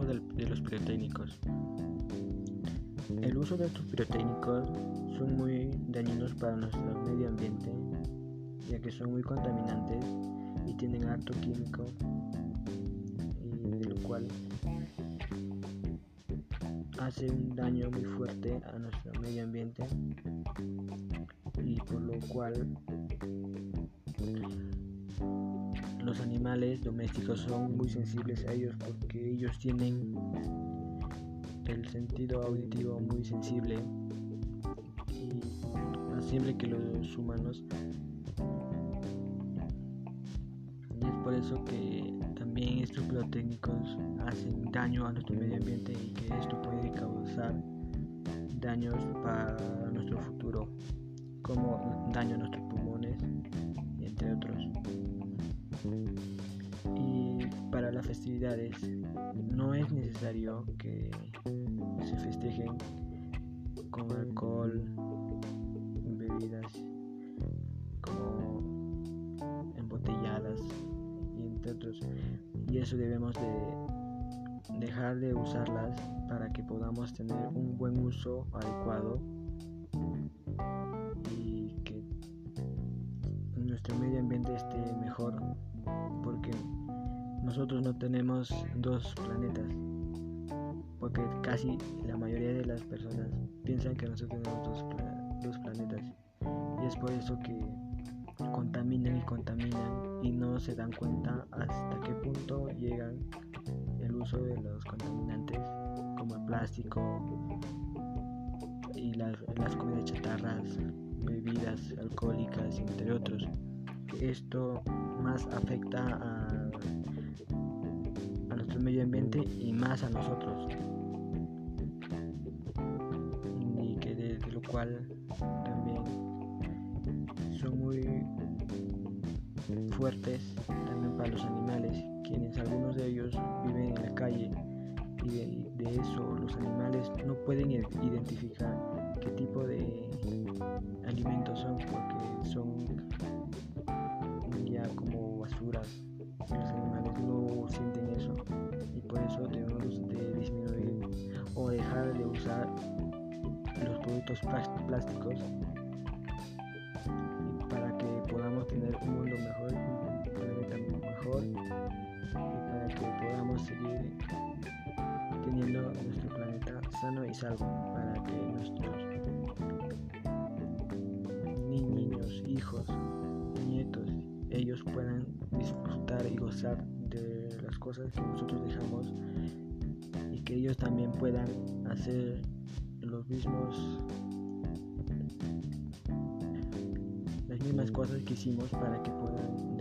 uso de, los pirotécnicos. El uso de estos pirotécnicos son muy dañinos para nuestro medio ambiente, ya que son muy contaminantes y tienen harto químico, y de lo cual hace un daño muy fuerte a nuestro medio ambiente y por lo cual los animales domésticos son muy sensibles a ellos porque ellos tienen el sentido auditivo muy sensible y más simple que los humanos. Y es por eso que también estos técnicos hacen daño a nuestro medio ambiente y que esto puede causar daños para nuestro futuro como daño a nuestros pulmones entre otros y para las festividades no es necesario que se festejen con alcohol, bebidas como embotelladas y entre otros. Y eso debemos de dejar de usarlas para que podamos tener un buen uso adecuado y que nuestro medio ambiente esté nosotros no tenemos dos planetas porque casi la mayoría de las personas piensan que nosotros tenemos dos, planetas y es por eso que contaminan y contaminan y no se dan cuenta hasta qué punto llegan el uso de los contaminantes como el plástico y las, las comidas chatarras, bebidas alcohólicas, entre otros. Esto más afecta a, medio ambiente y más a nosotros. cual también son muy fuertes también para los animales, quienes algunos de ellos viven en la calle y de, eso los animales no pueden identificar qué tipo de alimentos son porque son usar los productos plásticos para que podamos tener un mundo mejor, un planeta mejor y para que podamos seguir teniendo nuestro planeta sano y salvo para que nuestros niños, hijos, nietos, ellos puedan disfrutar y gozar de las cosas que nosotros dejamos y que ellos también puedan hacer los mismos las mismas cosas que hicimos para que puedan